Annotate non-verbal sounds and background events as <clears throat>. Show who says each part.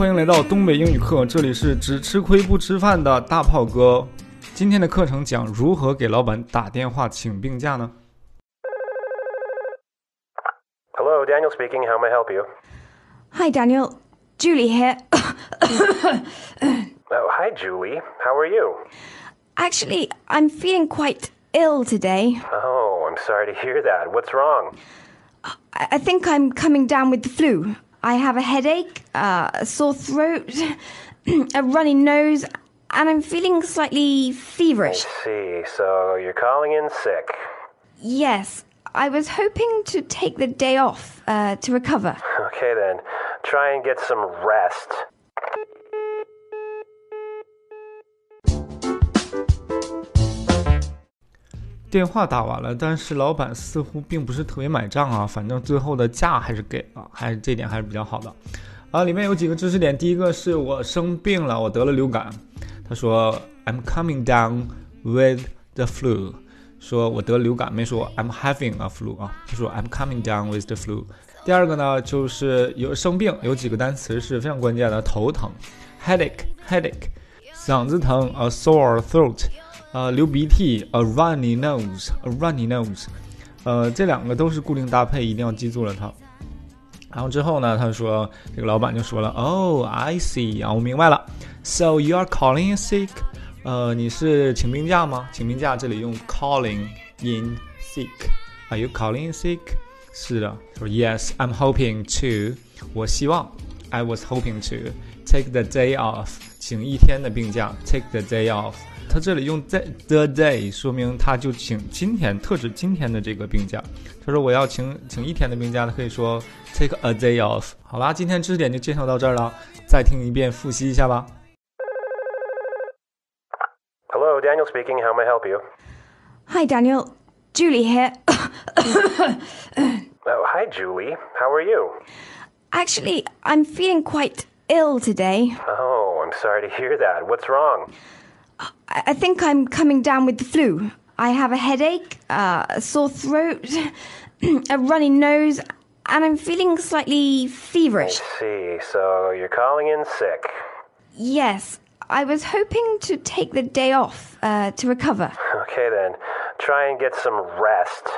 Speaker 1: 欢迎来到东北英语课，这里是只吃亏不吃饭的大炮哥。今天的课程讲如何给老板打电话请病假呢？
Speaker 2: Hello, <laughs> Daniel speaking. How may I help you?
Speaker 3: Hi, Daniel. Julie here. <coughs>
Speaker 2: Oh, hi, Julie. How are you?
Speaker 3: Actually, I'm feeling quite ill today.
Speaker 2: Oh, I'm sorry to hear that. What's wrong?
Speaker 3: I, I think I'm coming down with the flu. I have a headache, uh, a sore throat, <clears throat> a runny nose, and I'm feeling slightly feverish.
Speaker 2: I See, so you're calling in sick.
Speaker 3: Yes, I was hoping to take the day off uh, to recover.
Speaker 2: Okay, then. Try and get some rest.
Speaker 1: 电话打完了，但是老板似乎并不是特别买账啊。反正最后的价还是给了，还是这点还是比较好的。啊，里面有几个知识点。第一个是我生病了，我得了流感。他说 I'm coming down with the flu，说我得流感，没说 I'm having a flu 啊。他说 I'm coming down with the flu。第二个呢，就是有生病，有几个单词是非常关键的，头疼，headache headache，嗓子疼，a sore throat。呃，流鼻涕，a runny nose，a runny nose，呃，这两个都是固定搭配，一定要记住了它。然后之后呢，他说这个老板就说了，Oh, I see 啊，我明白了。So you are calling in sick？呃，你是请病假吗？请病假这里用 calling in sick。Are you calling in sick？是的，说 Yes, I'm hoping to。我希望，I was hoping to take the day off，请一天的病假，take the day off。 他这里用 the the day 说明他就请今天特指今天的这个病假。他说我要请请一天的病假，他可以说 take a day off。好啦，今天知识点就介绍到这儿了，再听一遍复习一下吧。
Speaker 2: Hello, Daniel speaking. How may I help you?
Speaker 3: Hi, Daniel. Julie here. <coughs>
Speaker 2: Oh, hi, Julie. How are you?
Speaker 3: Actually, I'm feeling quite ill today.
Speaker 2: Oh, I'm sorry to hear that. What's wrong?
Speaker 3: I, think I'm coming down with the flu. I have a headache, uh, a sore throat, <clears throat> a runny nose, and I'm feeling slightly feverish.
Speaker 2: I See, so you're calling in sick.
Speaker 3: Yes, I was hoping to take the day off uh, to recover. <laughs>
Speaker 2: Okay, then. Try and get some rest.